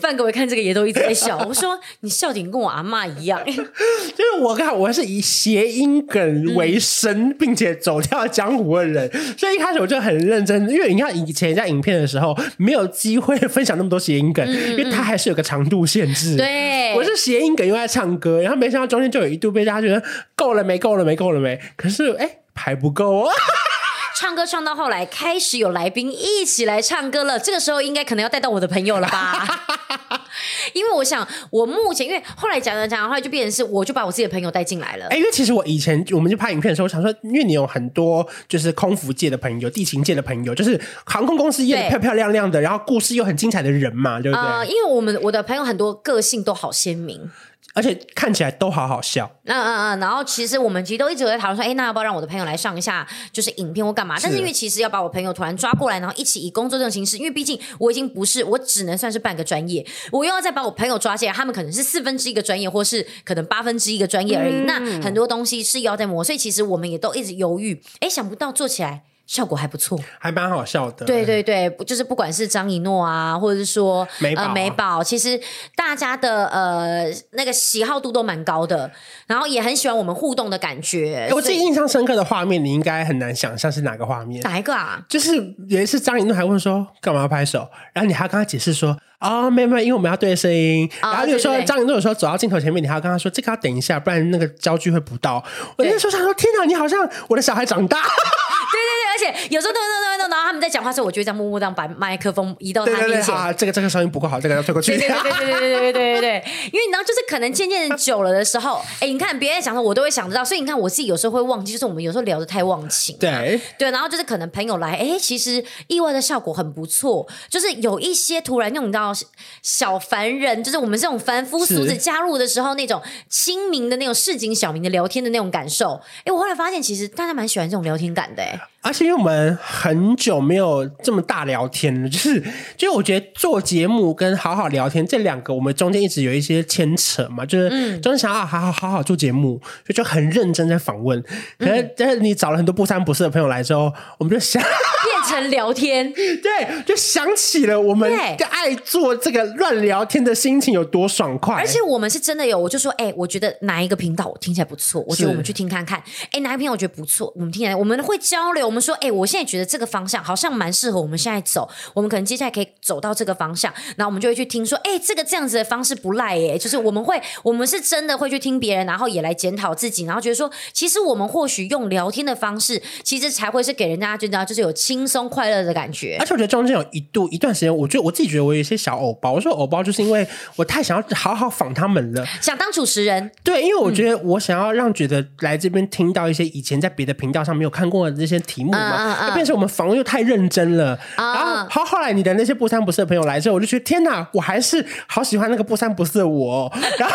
B: 范各位看这个也都一直在笑，我说你笑点跟我阿妈一样，
A: 就是我看我是以谐音梗为生，并且走跳江湖的人，所以一开始我就很认真，因为你看以前在影片的时候没有机会分享那么多谐音梗。因为它还是有个长度限制。
B: 对，
A: 我是谐音梗又在唱歌，然后没想到中间就有一度被大家觉得够了没？够了没？够了没？可是哎，还不够啊！
B: 唱歌唱到后来，开始有来宾一起来唱歌了。这个时候应该可能要带到我的朋友了吧？因为我想，我目前因为后来讲讲讲，后来就变成是，我就把我自己的朋友带进来了。
A: 哎，因为其实我以前我们就拍影片的时候，我想说，因为你有很多就是空服界的朋友、地勤界的朋友，就是航空公司业的漂漂亮亮的，然后故事又很精彩的人嘛，对不对？呃，
B: 因为我们我的朋友很多个性都好鲜明。
A: 而且看起来都好好笑，
B: 嗯嗯嗯，然后其实我们其实都一直有在讨论说，哎，那要不要让我的朋友来上一下，就是影片或干嘛？但是因为其实要把我朋友突然抓过来，然后一起以工作这种形式，因为毕竟我已经不是，我只能算是半个专业，我又要再把我朋友抓进来，他们可能是四分之一个专业，或是可能八分之一个专业而已。嗯、那很多东西是要在磨，所以其实我们也都一直犹豫，哎，想不到做起来。效果还不错，
A: 还蛮好笑的。
B: 对对对，就是不管是张一诺啊，或者是说
A: 美宝、
B: 呃、美宝，其实大家的呃那个喜好度都蛮高的，然后也很喜欢我们互动的感觉。
A: 我自己印象深刻的画面，你应该很难想象是哪个画面？
B: 哪一个啊？
A: 就是有一次张一诺还问说干嘛要拍手，然后你还要跟他解释说。啊、哦，没有没有，因为我们要对声音。哦、然后有时候张一诺有时候走到镜头前面，你还要跟他说：“这个要等一下，不然那个焦距会不到。”我那时候想说：“天哪，你好像我的小孩长大。”
B: 对对对，而且有时候弄弄弄弄，然后他们在讲话的时候，我就会这样默默这样把麦克风移到他面前。对对对啊，
A: 这个这个声音不够好，这个要推过去。
B: 对对对对对对对对对对，因为你知道，就是可能渐渐久了的时候，哎，你看别人讲的，我都会想得到。所以你看，我自己有时候会忘记，就是我们有时候聊得太忘情。
A: 对
B: 对，然后就是可能朋友来，哎，其实意外的效果很不错，就是有一些突然那种你知道小凡人，就是我们这种凡夫俗子加入的时候，那种亲民的那种市井小民的聊天的那种感受。哎，我后来发现，其实大家蛮喜欢这种聊天感的，哎。
A: 而且因为我们很久没有这么大聊天了，就是，就是我觉得做节目跟好好聊天这两个，我们中间一直有一些牵扯嘛，就是，嗯，就是想要好好好好做节目，就就很认真在访问。可是，但是你找了很多不三不四的朋友来之后，我们就想
B: 变成聊天，
A: 对，就想起了我们爱做这个乱聊天的心情有多爽快。
B: 而且我们是真的有，我就说，哎，我觉得哪一个频道我听起来不错，我觉得我们去听看看。哎，哪一个频道我觉得不错，我们听起来我们会交流。我们说，哎，我现在觉得这个方向好像蛮适合我们现在走，我们可能接下来可以走到这个方向，然后我们就会去听说，哎，这个这样子的方式不赖耶，就是我们会，我们是真的会去听别人，然后也来检讨自己，然后觉得说，其实我们或许用聊天的方式，其实才会是给人家觉得就是有轻松快乐的感觉。
A: 而且我觉得中间有一度一段时间，我觉得我自己觉得我有一些小偶包，我说偶包就是因为我太想要好好访他们了，
B: 想当主持人。
A: 对，因为我觉得我想要让觉得来这边听到一些以前在别的频道上没有看过的这些题目嘛。嗯嗯嗯变成我们访问又太认真了，然后好后来你的那些不三不四的朋友来之后，我就觉得天哪，我还是好喜欢那个不三不四的我。然后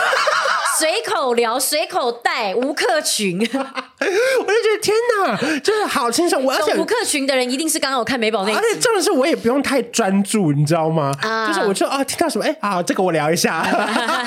B: 随口聊，随口带，吴克群，我就觉
A: 得天哪，就是好轻松。我而且
B: 吴克群的人一定是刚刚我看美宝那一，
A: 而且真的是我也不用太专注，你知道吗？啊、就是我就啊听到什么哎啊，这个我聊一下。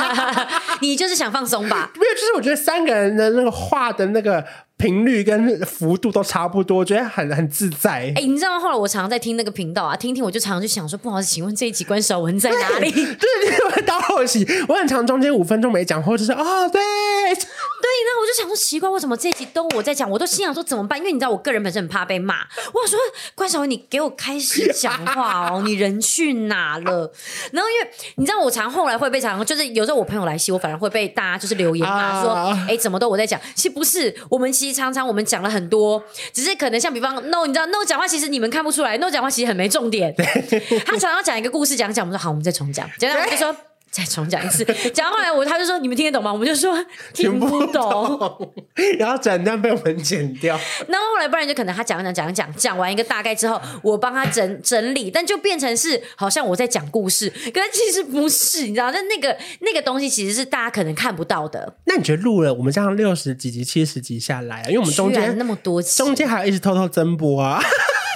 B: 你就是想放松吧？
A: 没有，就是我觉得三个人的那个话的那个。频率跟幅度都差不多，觉得很很自在。
B: 哎、欸，你知道吗？后来我常常在听那个频道啊，听听我就常常就想说，不好意思，请问这一集关晓文在哪里？对，
A: 对，到后期我很常中间五分钟没讲，或者是哦，对对，
B: 那我就想说奇怪，为什么这一集都我在讲？我都心想说怎么办？因为你知道，我个人本身很怕被骂。我说关晓文，你给我开始讲话哦，你人去哪了？然后因为你知道，我常后来会被常就是有时候我朋友来戏，我反而会被大家就是留言骂、啊、说，哎、欸，怎么都我在讲？其实不是，我们其实。常常我们讲了很多，只是可能像比方 No，你知道 No 讲话其实你们看不出来，No 讲话其实很没重点。他常常讲一个故事，讲讲，我们说好，我们再重讲，讲讲我就说。再重讲一次，讲到后来我他就说，你们听得懂吗？我们就说 听不懂，
A: 不懂 然后整段被我们剪掉。
B: 那后后来不然就可能他讲讲讲讲讲完一个大概之后，我帮他整整理，但就变成是好像我在讲故事，可是其实不是，你知道，那那个那个东西其实是大家可能看不到的。
A: 那你觉得录了我们这样六十几集、七十集下来，因为我们中间
B: 那么多集，
A: 中间还要一直偷偷增播啊。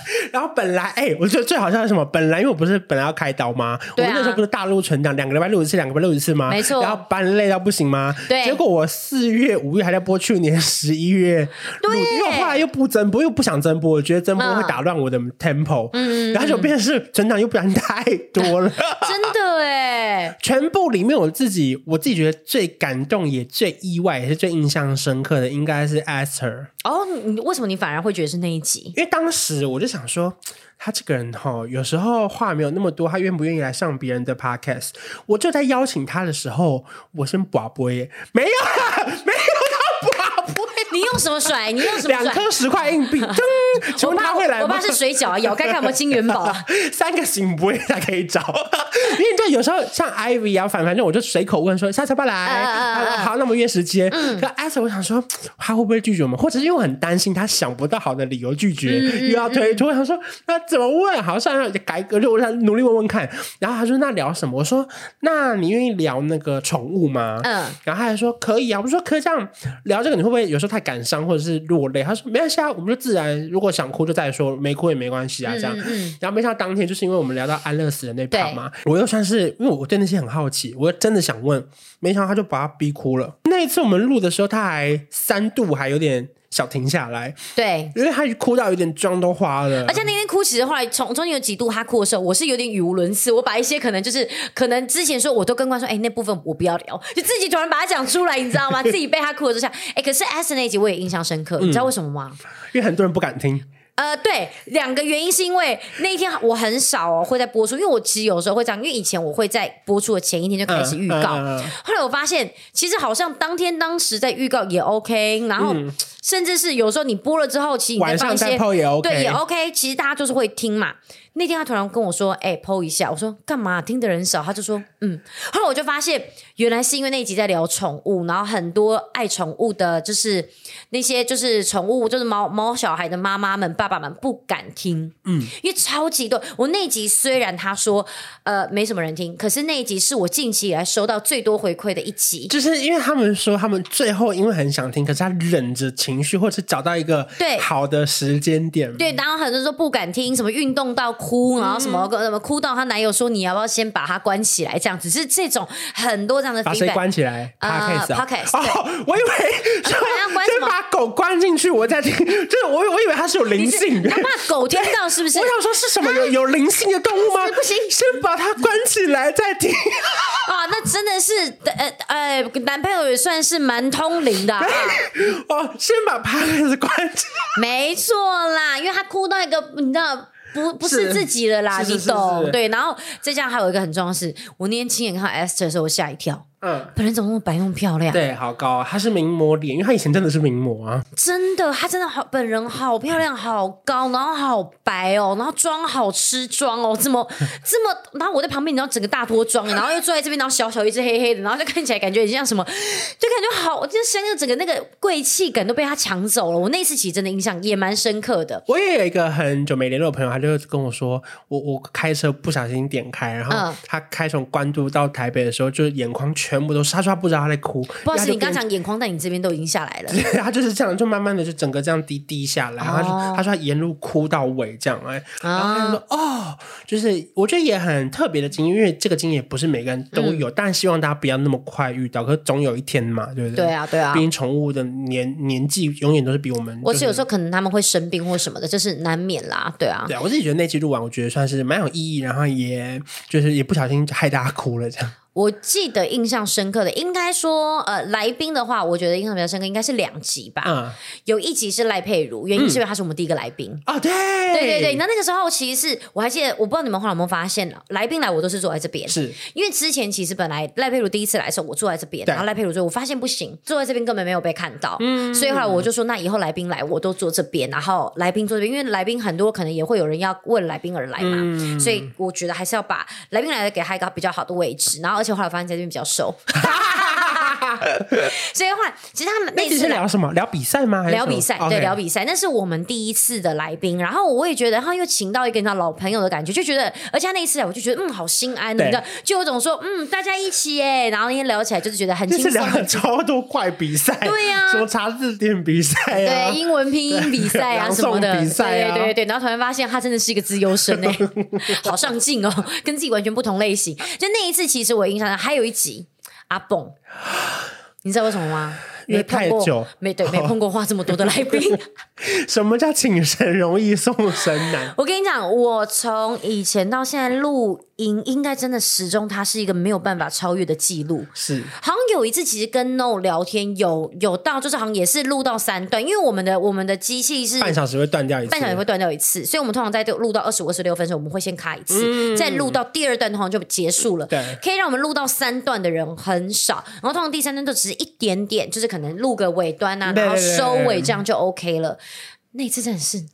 A: 然后本来哎、欸，我觉得最好笑是什么？本来因为我不是本来要开刀吗？啊、我们那时候不是大陆存档，两个礼拜录一次，两个礼拜录一次吗？
B: 没错。
A: 然后班累到不行吗？
B: 对。
A: 结果我四月、五月还在播，去年十一月录，因为后来又不增播，又不想增播，我觉得增播会打乱我的 tempo。嗯。然后就变成是存档又不然太多了。
B: 真的哎。
A: 全部里面我自己我自己觉得最感动也最意外也是最印象深刻的，应该是 Esther。
B: 哦，你为什么你反而会觉得是那一集？
A: 因为当时我就想说。他这个人哈，有时候话没有那么多，他愿不愿意来上别人的 podcast？我就在邀请他的时候，我先寡播耶，没有，没有他寡播。
B: 你用什么甩？你用什么甩？
A: 两颗十块硬币，噔！我怕会来，
B: 我爸是水饺啊！咬开看有没有金元宝？
A: 三个行不会才可以找，因为就有时候像 Ivy 啊，反反正我就随口问说下次要不要来？啊、好，那么约时间。嗯、可 Esther 我想说他会不会拒绝我们？或者是因为我很担心他想不到好的理由拒绝，嗯、又要推脱。我想说那怎么问？好，算了，改革就我想努力问问看。然后他说那聊什么？我说那你愿意聊那个宠物吗？嗯，然后他还说可以啊。我说可以这样聊这个，你会不会有时候太？感伤或者是落泪，他说没关系啊，我们就自然。如果想哭就再说，没哭也没关系啊，这样。嗯嗯、然后没想到当天就是因为我们聊到安乐死的那趴嘛，我又算是因为我对那些很好奇，我又真的想问，没想到他就把他逼哭了。那一次我们录的时候，他还三度还有点小停下来。
B: 对，
A: 因为他哭到有点妆都花了。
B: 而且那天哭，其实后来从中间有几度他哭的时候，我是有点语无伦次。我把一些可能就是可能之前说我都跟关说，哎，那部分我不要聊，就自己突然把它讲出来，你知道吗？自己被他哭的时候，哎，可是 Esther 那一集我也印象深刻，嗯，你知道为什么吗？
A: 因为很多人不敢听。
B: 呃，对，两个原因是因为那一天我很少哦会在播出，因为我其实有时候会这样，因为以前我会在播出的前一天就开始预告，嗯嗯嗯、后来我发现其实好像当天当时在预告也 OK，然后甚至是有时候你播了之后，其实你再放一些
A: 对，也 OK，
B: 其实大家就是会听嘛。那天他突然跟我说：“哎、欸，po 一下。”我说：“干嘛？听的人少。”他就说：“嗯。”后来我就发现，原来是因为那一集在聊宠物，然后很多爱宠物的，就是那些就是宠物，就是猫猫小孩的妈妈们、爸爸们不敢听。嗯，因为超级多。我那一集虽然他说呃没什么人听，可是那一集是我近期以来收到最多回馈的一集。
A: 就是因为他们说他们最后因为很想听，可是他忍着情绪，或者是找到一个对好的时间点。
B: 对，然后很多人说不敢听，什么运动到。哭，然后什么什么哭到她男友说，你要不要先把他关起来？这样只是这种很多这样的。把谁
A: 关起来？呃
B: ，Podcast。
A: 哦，我以为 先把狗关进去，我在听。就是我我以为它是有灵性，
B: 他怕狗听到是不是？
A: 我想说是什么有有灵性的动物吗？
B: 不行，
A: 先把它关起来再听。
B: 啊，那真的是呃呃，男朋友也算是蛮通灵的。
A: 哦，先把 Podcast 关起来。
B: 没错啦，因为他哭到一个，你知道。不不是自己的啦，你懂对。然后再加上还有一个很重要的是，我那天亲眼看到 Esther 的时候，我吓一跳。嗯，本人怎么那么白那么漂亮？
A: 对，好高，啊她是名模脸，因为她以前真的是名模啊。
B: 真的，她真的好，本人好漂亮，好高，然后好白哦，然后妆好吃妆哦，这么 这么，然后我在旁边，你知道整个大脱妆，然后又坐在这边，然后小小一只黑黑的，然后就看起来感觉很像什么，就感觉好，就像那整个那个贵气感都被她抢走了。我那次其实真的印象也蛮深刻的。
A: 我也有一个很久没联络的朋友，他就跟我说，我我开车不小心点开，然后他开从关渡到台北的时候，就是眼眶全。全部都是，他说他不知道他在哭。
B: 不好意思，你刚讲眼眶在你这边都已经下来了。
A: 他就是这样，就慢慢的就整个这样滴滴下来。他说、哦、他说他沿路哭到尾这样哎，然后他就说哦，就是我觉得也很特别的经验，因为这个经验也不是每个人都有，嗯、但希望大家不要那么快遇到，可是总有一天嘛，对不对？
B: 对啊，对啊。
A: 毕竟宠物的年年纪永远都是比我们、就是，
B: 我是有时候可能他们会生病或什么的，就是难免啦，对啊。
A: 对啊，我自己觉得那期录完，我觉得算是蛮有意义，然后也就是也不小心害大家哭了这样。
B: 我记得印象深刻的，应该说，呃，来宾的话，我觉得印象比较深刻，应该是两集吧。嗯，有一集是赖佩如，原因是因为他是我们第一个来宾。
A: 啊。对，
B: 对对对。那那个时候，其实是我还记得，我不知道你们后来有没有发现，来宾来我都是坐在这边，
A: 是。
B: 因为之前其实本来赖佩如第一次来的时候，我坐在这边，然后赖佩如说，我发现不行，坐在这边根本没有被看到，嗯，所以后来我就说，那以后来宾来我都坐这边，然后来宾坐这边，因为来宾很多可能也会有人要为来宾而来嘛，嗯，所以我觉得还是要把来宾来的给他一个比较好的位置，然后而且后来发现在这边比较瘦。手，所以的话，其实他们那次
A: 是聊什么？聊比赛吗？
B: 聊比赛，对，聊比赛。那是我们第一次的来宾，然后我也觉得，然后又请到一个你知道老朋友的感觉，就觉得，而且他那一次我就觉得，嗯，好心安的，你知道，就有种说，嗯，大家一起哎，然后那天聊起来就是觉得很轻松，
A: 聊超多怪比赛，
B: 对呀，
A: 什么查字典比赛，
B: 对，英文拼音比赛啊 什么的，
A: 比赛，
B: 对对对，然后突然发现他真的是一个资优生哎，好上进哦，跟自己完全不同类型。就那一次，其实我印象上还有一集。阿蹦，你知道为什么吗？
A: 没太久，
B: 没对，没碰过话这么多的来宾。
A: 什么叫请神容易送神难？
B: 我跟你讲，我从以前到现在录音，应该真的始终它是一个没有办法超越的记录。
A: 是，
B: 好像有一次其实跟 No 聊天，有有到就是好像也是录到三段，因为我们的我们的机器是
A: 半小时会断掉一次，
B: 半小时会断掉一次，所以我们通常在录到二十五、二十六分的时候，我们会先卡一次，嗯、再录到第二段通常就结束了。
A: 对，
B: 可以让我们录到三段的人很少，然后通常第三段就只是一点点，就是可能录个尾端啊，然后收尾这样就 OK 了。那次真的是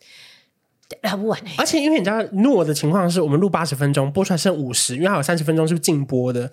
B: 聊不完哎、欸！
A: 而且因为你知道诺的情况是我们录八十分钟，播出来剩五十，因为还有三十分钟是禁播的。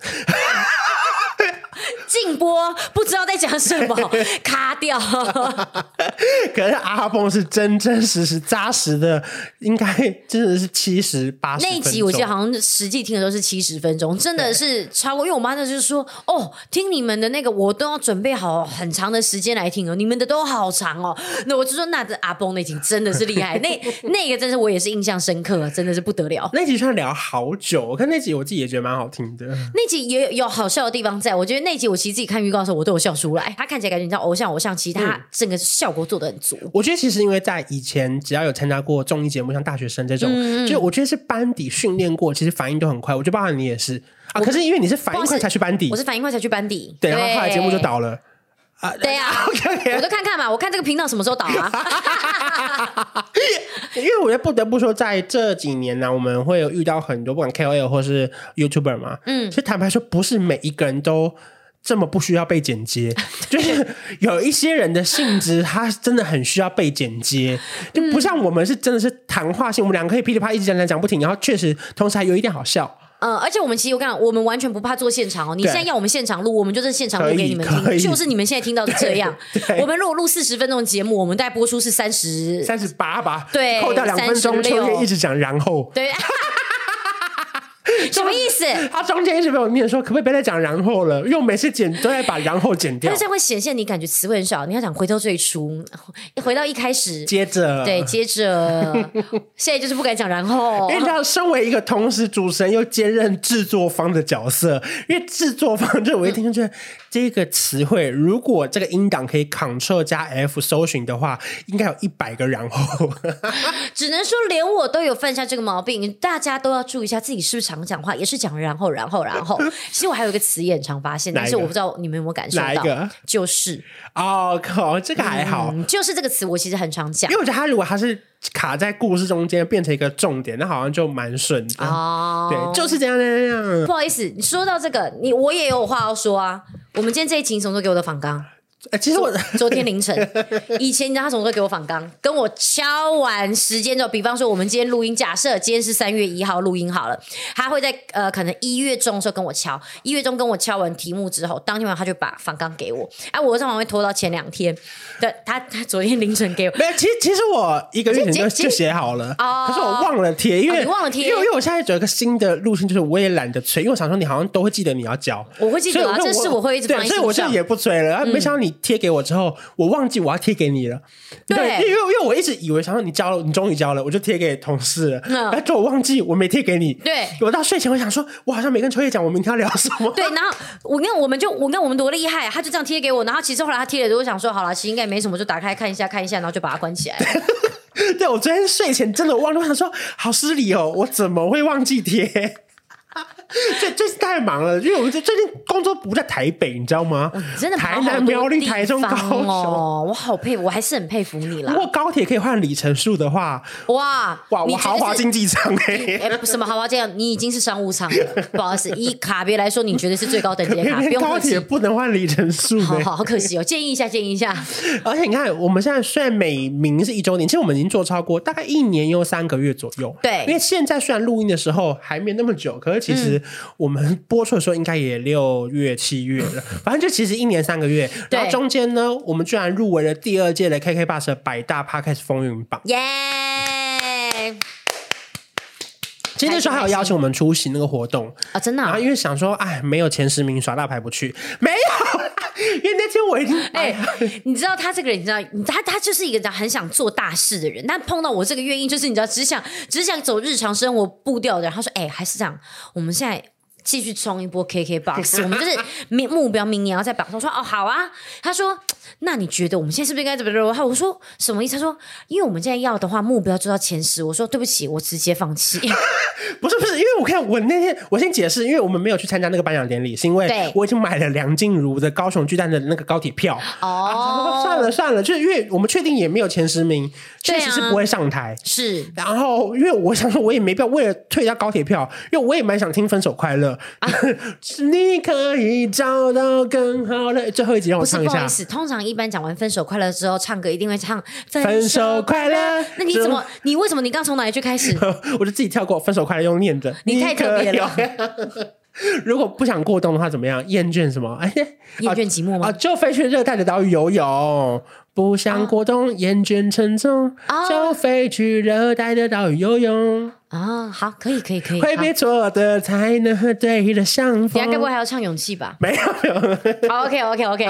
B: 禁播不知道在讲什么，卡掉。
A: 可是阿蹦是真真实实扎实的，应该真的是七十八十。那
B: 一集我记得好像实际听的都是七十分钟，真的是超过。因为我妈那就是说，哦，听你们的那个，我都要准备好很长的时间来听哦，你们的都好长哦。那我就说，那这阿蹦那集真的是厉害，那那个真是我也是印象深刻，真的是不得了。
A: 那集算聊好久，我看那集我自己也觉得蛮好听的。
B: 那集也有好笑的地方在，在我觉得那集我其实。看预告的时候，我都有笑出来。他看起来感觉你知道偶像偶像，其实他整个效果做的很足。
A: 我觉得其实因为在以前只要有参加过综艺节目，像大学生这种，嗯、就我觉得是班底训练过，其实反应都很快。我觉得包含你也是啊，可是因为你是反应快才去班底，
B: 我是反应快才去班底，
A: 对，然后后来节目就倒了。啊，
B: 对呀、啊，okay, okay. 我都看看嘛，我看这个频道什么时候倒啊？
A: 因为我觉得不得不说，在这几年呢、啊，我们会有遇到很多不管 KOL 或是 YouTuber 嘛，嗯，其实坦白说，不是每一个人都这么不需要被剪接，就是有一些人的性质，他真的很需要被剪接，就不像我们是真的是谈话性，我们两个可以噼里啪啦一直讲讲讲不停，然后确实同时还有一点好笑。
B: 嗯，而且我们其实我跟你讲，我们完全不怕做现场哦。你现在要我们现场录，我们就是现场录给你们听，就是你们现在听到的这样。我们如果录四十分钟的节目，我们大概播出是三十
A: 三十八吧？
B: 对，
A: 扣掉两分钟，秋月一直讲然后。
B: 对。什么意思？
A: 他中间一直被我念说，可不可以别再讲然后了？因为我每次剪都在把然后剪掉，
B: 但是这样会显现你感觉词汇很少。你要讲回到最初，回到一开始，
A: 接着
B: 对，接着现在就是不敢讲然后。
A: 因为他身为一个同时主持人又兼任制作方的角色，因为制作方就我一听就觉得、嗯、这个词汇，如果这个音档可以 Ctrl 加 F 搜寻的话，应该有一百个然后。
B: 只能说连我都有犯下这个毛病，大家都要注意一下自己是不是常。讲话也是讲然后然后然后，其实我还有一个词也很常发现，但是我不知道你们有没有感受到，哪一个？就是
A: 哦，靠，这个还好，
B: 嗯，就是这个词我其实很常讲，
A: 因为我觉得他如果他是卡在故事中间变成一个重点，那好像就蛮顺的哦。对，就是这样这样。
B: 不好意思，你说到这个，你我也有话要说啊。我们今天这一集什么时候给我的访纲？
A: 哎，其实我
B: 昨天凌晨，以前你知道他什么时候给我访纲，跟我敲完时间之后，比方说我们今天录音，假设今天是三月一号录音好了，他会在呃可能一月中的时候跟我敲，一月中跟我敲完题目之后，当天晚上他就把访纲给我，哎、啊，我正好会拖到前两天，对，他他昨天凌晨给我，
A: 没有，其实其实我一个月前就就写好了，哦，可是我忘了贴，因为、哦、你
B: 忘了贴，
A: 因为因为我现在有一个新的路线，就是我也懒得催，因为我想说你好像都会记得你要交，
B: 我会记得啊，这事我会一直放，
A: 所以我现在也不催了，嗯、没想到你贴给我之后。我忘记我要贴给你了，对，对，因为因为我一直以为想说你交了，你终于交了，我就贴给同事了。嗯，哎，就我忘记我没贴给你。
B: 对，
A: 我到睡前我想说，我好像没跟秋叶讲我明天要聊什么。
B: 对，然后我跟我们就我跟我们多厉害，他就这样贴给我，然后其实后来他贴了之后，我想说好了，其实应该也没什么，就打开看一下看一下，然后就把它关起来了。
A: 对，我昨天睡前真的忘了，我想说好失礼哦，我怎么会忘记贴？最最近太忙了，因为我们最近工作不在台北，你知道吗？
B: 真的
A: 台南、苗栗、台中、高雄，
B: 我好佩服，我还是很佩服你啦。
A: 如果高铁可以换里程数的话，
B: 哇
A: 哇，我豪华经济舱哎
B: 哎，什么豪华这样？你已经是商务舱了，不好意思，以卡别来说，你绝对是最高等级的卡。
A: 高铁不能换里程数，
B: 好好好可惜哦，建议一下，建议一下。
A: 而且你看，我们现在虽然每名是一周年，其实我们已经做超过大概一年又三个月左右。
B: 对，
A: 因为现在虽然录音的时候还没那么久，可是其实我们。播出的时候应该也六月七月了，反正就其实一年三个月。然后中间呢，我们居然入围了第二届的 KK Bus 的百大 Podcast 风云榜。耶！今天那时候还有邀请我们出席那个活动
B: 啊，真的。
A: 然后因为想说，哎，没有前十名耍大牌不去，没有。因为那天我已经哎，
B: 你知道他这个人，你知道他他就是一个很想做大事的人，但碰到我这个原因，就是你知道只想只想走日常生活步调的人。他说，哎，还是这样，我们现在。继续冲一波 KKBOX，我们就是明目标，明年要在榜上说哦，好啊。他说：“那你觉得我们现在是不是应该怎么着？”我说：“什么意思？”他说：“因为我们现在要的话，目标做到前十。”我说：“对不起，我直接放弃。”
A: 不是不是，因为我看我那天我先解释，因为我们没有去参加那个颁奖典礼，是因为我已经买了梁静茹的高雄巨蛋的那个高铁票。哦，算了算了，就是因为我们确定也没有前十名，确实是不会上台。是，然后因为我想说，我也没必要为了退掉高铁票，因为我也蛮想听《分手快乐》。啊、你可以找到更好的最后一集，让我唱一下。不，不好意思，
B: 通常一般讲完分手快乐之后，唱歌一定会唱
A: 分手快乐。
B: 那你怎么？你为什么？你刚从哪一句开始？
A: 我就自己跳过分手快乐，用念的。
B: 你太特别了。
A: 如果不想过冬的话，怎么样？厌倦什么？哎，
B: 厌倦寂寞吗？
A: 啊，就飞去热带的岛屿游泳。不想过冬，厌倦沉重，就飞去热带的岛屿游泳。
B: 啊，好，可以，可以，可以。
A: 会别错的才能和对的相逢。
B: 你该不会还要唱勇气吧？
A: 没有，没有。
B: 好，OK，OK，OK。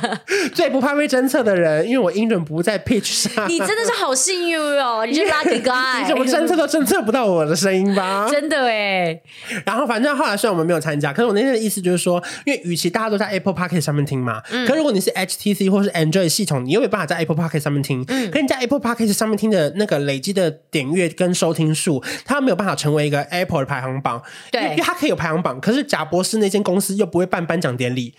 A: 最不怕被侦测的人，因为我音准不在 pitch 上。
B: 你真的是好幸运哦，你是 lucky guy。
A: 你怎么侦测都侦测不到我的声音吧？
B: 真的哎。
A: 然后反正后来虽然我们没有参加，可是我那天的意思就是说，因为与其大家都在 Apple Podcast 上面听嘛，嗯，可如果你是 HTC 或是 Android 系统，你又没办法在 Apple Podcast 上面听，嗯，可你在 Apple Podcast 上面听的那个累积的点阅跟收听数。他没有办法成为一个 Apple 的排行榜，对，因为他可以有排行榜，可是贾博士那间公司又不会办颁奖典礼。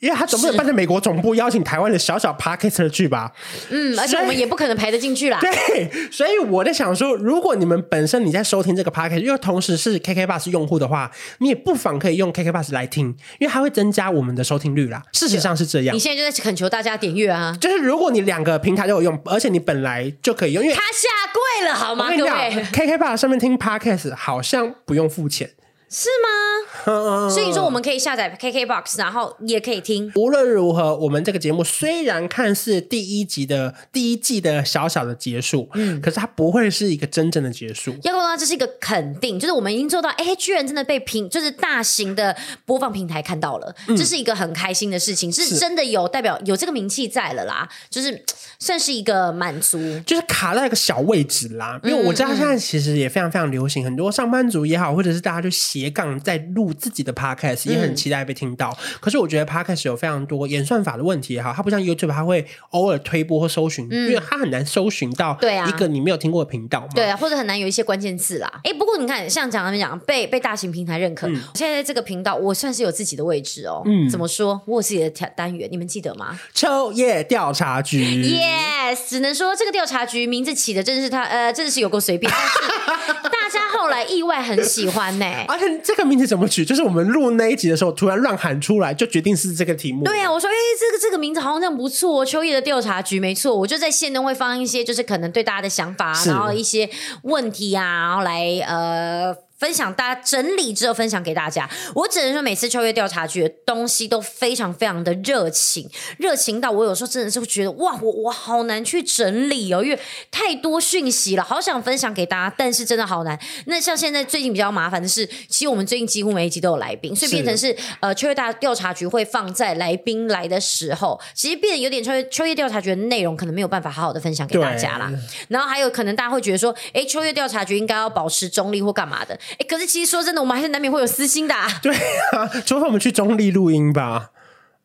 A: 因为他总不能办在美国总部邀请台湾的小小 Podcaster 去吧？
B: 嗯，而且我们也不可能排得进去啦。
A: 对，所以我在想说，如果你们本身你在收听这个 Podcast，又同时是 KK Bus 用户的话，你也不妨可以用 KK Bus 来听，因为它会增加我们的收听率啦。事实上是这样。
B: 你现在就在恳求大家点阅啊！
A: 就是如果你两个平台都有用，而且你本来就可以用，因为
B: 他下跪了好吗？各位
A: ，KK Bus 上面听 Podcast 好像不用付钱。
B: 是吗？所以说我们可以下载 KKBOX，然后也可以听。
A: 无论如何，我们这个节目虽然看似第一集的第一季的小小的结束，嗯，可是它不会是一个真正的结束。
B: 要不然这是一个肯定，就是我们已经做到，哎，居然真的被平，就是大型的播放平台看到了，嗯，这是一个很开心的事情，是真的有代表有这个名气在了啦，就是算是一个满足，
A: 就是卡在一个小位置啦。因为我知道现在其实也非常非常流行，很多上班族也好，或者是大家就喜。斜杠在录自己的 podcast，也很期待被听到。嗯、可是我觉得 podcast 有非常多演算法的问题也好，它不像 YouTube，它会偶尔推播或搜寻，嗯、因为它很难搜寻到一个你没有听过的频道嘛。
B: 对啊，或者很难有一些关键字啦。哎，不过你看，像讲他们讲被被大型平台认可，嗯、现在这个频道我算是有自己的位置哦。嗯，怎么说？我有自己的单元，你们记得吗？
A: 秋叶调查局。
B: Yes，只能说这个调查局名字起的真的是他，呃，真的是有够随便。大家后来意外很喜欢呢、欸，
A: 而且这个名字怎么取？就是我们录那一集的时候，突然乱喊出来，就决定是这个题目。
B: 对呀、啊，我说，哎、欸，这个这个名字好像不错，秋叶的调查局没错。我就在线中会放一些，就是可能对大家的想法，然后一些问题啊，然后来呃。分享大家整理之后分享给大家，我只能说每次秋叶调查局的东西都非常非常的热情，热情到我有时候真的是会觉得哇，我我好难去整理哦，因为太多讯息了，好想分享给大家，但是真的好难。那像现在最近比较麻烦的是，其实我们最近几乎每一集都有来宾，所以变成是，是呃秋叶大调查局会放在来宾来的时候，其实变得有点秋叶秋叶调查局的内容可能没有办法好好的分享给大家啦。然后还有可能大家会觉得说，哎，秋叶调查局应该要保持中立或干嘛的。哎，可是其实说真的，我们还是难免会有私心的啊。对
A: 啊，除非我们去中立录音吧。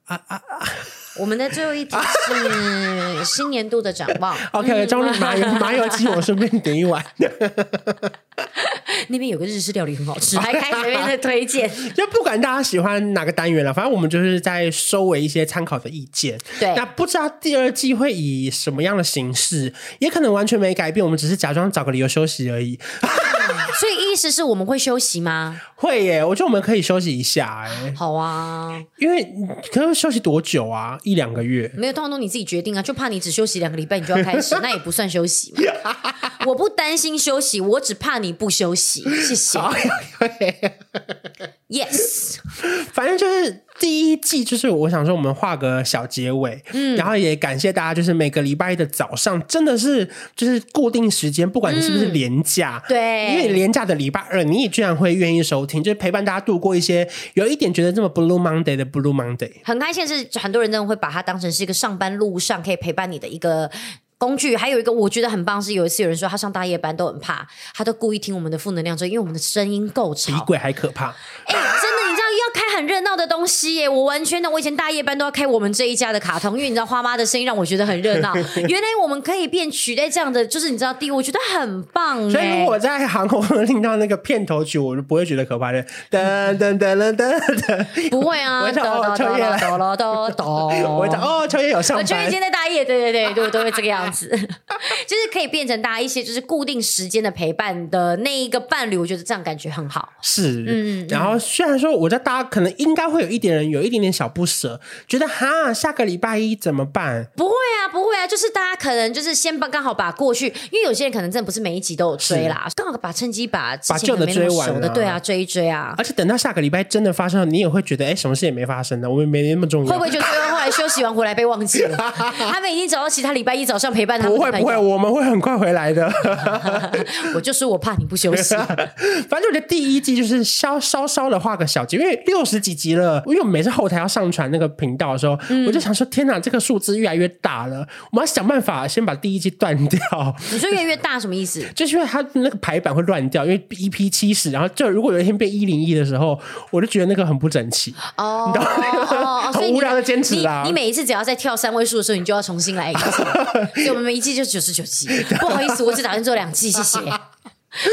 A: 啊啊啊！
B: 我们的最后一题 是新年度的展望。
A: OK，张瑞麻油麻油鸡，我顺便点一碗。
B: 那边有个日式料理很好吃，还开随便的推荐。
A: 就不管大家喜欢哪个单元了，反正我们就是在收尾一些参考的意见。
B: 对，
A: 那不知道第二季会以什么样的形式，也可能完全没改变，我们只是假装找个理由休息而已。
B: 所以意思是我们会休息吗？
A: 会耶，我觉得我们可以休息一下。哎，
B: 好啊，
A: 因为可能休息多久啊？一两个月？
B: 没有，通常都你自己决定啊。就怕你只休息两个礼拜，你就要开始，那也不算休息嘛。我不担心休息，我只怕你不休息。谢谢。Yes，
A: 反正就是第一季，就是我想说，我们画个小结尾，嗯，然后也感谢大家，就是每个礼拜一的早上，真的是就是固定时间，不管你是不是连假，
B: 嗯、对，
A: 因为连假的礼拜二，你也居然会愿意收听，就是陪伴大家度过一些有一点觉得这么 Blue Monday 的 Blue Monday，
B: 很开心，是很多人真的会把它当成是一个上班路上可以陪伴你的一个工具。还有一个我觉得很棒是，有一次有人说他上大夜班都很怕，他都故意听我们的负能量，就因为我们的声音够吵，
A: 比鬼还可怕。
B: 哎，真的，你要开很热闹的东西耶！我完全的，我以前大夜班都要开我们这一家的卡通，因为你知道花妈的声音让我觉得很热闹。原来我们可以变取代这样的，就是你知道第一，我觉得很棒。
A: 所以如果我在航空听到那个片头曲，我就不会觉得可怕的。噔噔噔噔噔噔，
B: 不会啊！
A: 我找秋叶了，哆哆哆哆，我找哦，秋叶有上班。
B: 秋叶今天在大夜，对对对，都都会这个样子，就是可以变成大家一些就是固定时间的陪伴的那一个伴侣，我觉得这样感觉很好。
A: 是，嗯，然后虽然说我在大家可能应该。会有一点人有一点点小不舍，觉得哈，下个礼拜一怎么办？
B: 不会啊，不会啊，就是大家可能就是先把刚好把过去，因为有些人可能真的不是每一集都有追啦，刚好把趁机把把旧的追完的，对啊，追一追啊。
A: 而且等到下个礼拜真的发生了，你也会觉得哎，什么事也没发生呢？我们没那么重要。
B: 会不会就 最休息完回来被忘记了。他们已经找到其他礼拜一早上陪伴他们。
A: 不会不会，我们会很快回来的。
B: 我就说我怕你不休息。反
A: 正我觉得第一季就是稍稍稍的画个小结，因为六十几集了。因为我每次后台要上传那个频道的时候，嗯、我就想说：天哪，这个数字越来越大了，我们要想办法先把第一季断掉。
B: 你说越来越大什么意思？
A: 就是因为它那个排版会乱掉，因为 EP 七十，然后就如果有一天变一零一的时候，我就觉得那个很不整齐。哦，你知道吗？很无聊的坚持啊！
B: 你每一次只要在跳三位数的时候，你就要重新来一次。所以我们每一季就九十九集，不好意思，我只打算做两季，谢谢。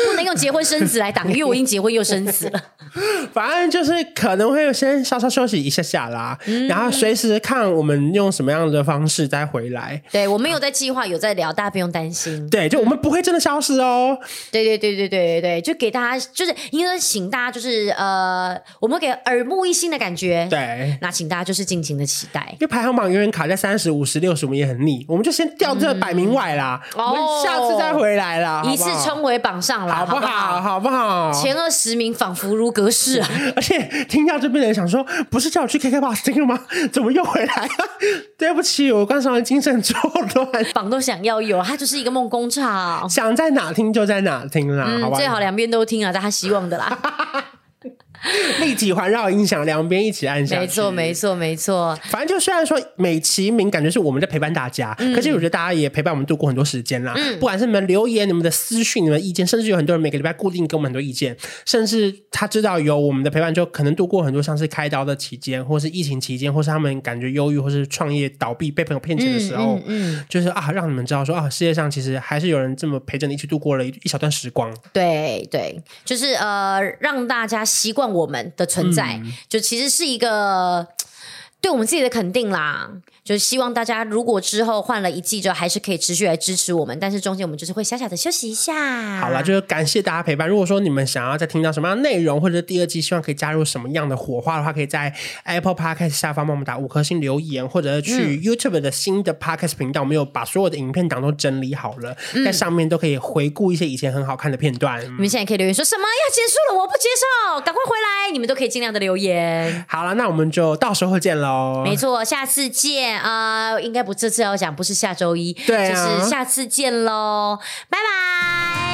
B: 不能用结婚生子来挡，因为我已经结婚又生子了。
A: 反正就是可能会先稍稍休息一下下啦，嗯、然后随时看我们用什么样的方式再回来。
B: 对，我们有在计划，有在聊，大家不用担心。
A: 对，就我们不会真的消失哦。
B: 对对对对对对对，就给大家，就是应该请大家，就是呃，我们给耳目一新的感觉。
A: 对，
B: 那请大家就是尽情的期待。
A: 因为排行榜永远卡在三十五十六十，我们也很腻，我们就先掉这百名外啦。嗯、我们下次再回来啦，
B: 一次冲回榜上了，
A: 好不好？好不好？
B: 前二十名仿佛如隔世啊！
A: 而且听到这边的人想说，不是叫我去 KKBOX 听了吗？怎么又回来了？对不起，我刚才精神错乱。
B: 榜都想要有，它就是一个梦工厂，
A: 想在哪听就在哪听啦，
B: 嗯、
A: 好吧？
B: 最好两边都听啊，大家希望的啦。
A: 立体环绕音响，两边一起按下。
B: 没错，没错，没错。
A: 反正就虽然说美其名感觉是我们在陪伴大家，嗯、可是我觉得大家也陪伴我们度过很多时间啦。嗯、不管是你们留言、你们的私讯、你们的意见，甚至有很多人每个礼拜固定给我们很多意见，甚至他知道有我们的陪伴，就可能度过很多像是开刀的期间，或是疫情期间，或是他们感觉忧郁，或是创业倒闭被朋友骗钱的时候，嗯就是啊，让你们知道说啊，世界上其实还是有人这么陪着你一起度过了一一小段时光。
B: 对对，就是呃，让大家习惯。我们的存在，就其实是一个对我们自己的肯定啦。就是希望大家如果之后换了一季之后，还是可以持续来支持我们。但是中间我们就是会小小的休息一下。
A: 好了，就是感谢大家陪伴。如果说你们想要再听到什么样的内容，或者第二季希望可以加入什么样的火花的话，可以在 Apple Podcast 下方帮我们打五颗星留言，或者去 YouTube 的新的 Podcast 频道，我们有把所有的影片档都整理好了，嗯、在上面都可以回顾一些以前很好看的片段。
B: 你们现在可以留言说什么要结束了，我不接受，赶快回来！你们都可以尽量的留言。
A: 好了，那我们就到时候见喽。
B: 没错，下次见。啊、呃，应该不，这次要讲不是下周一，
A: 对啊，
B: 就是下次见喽，拜拜。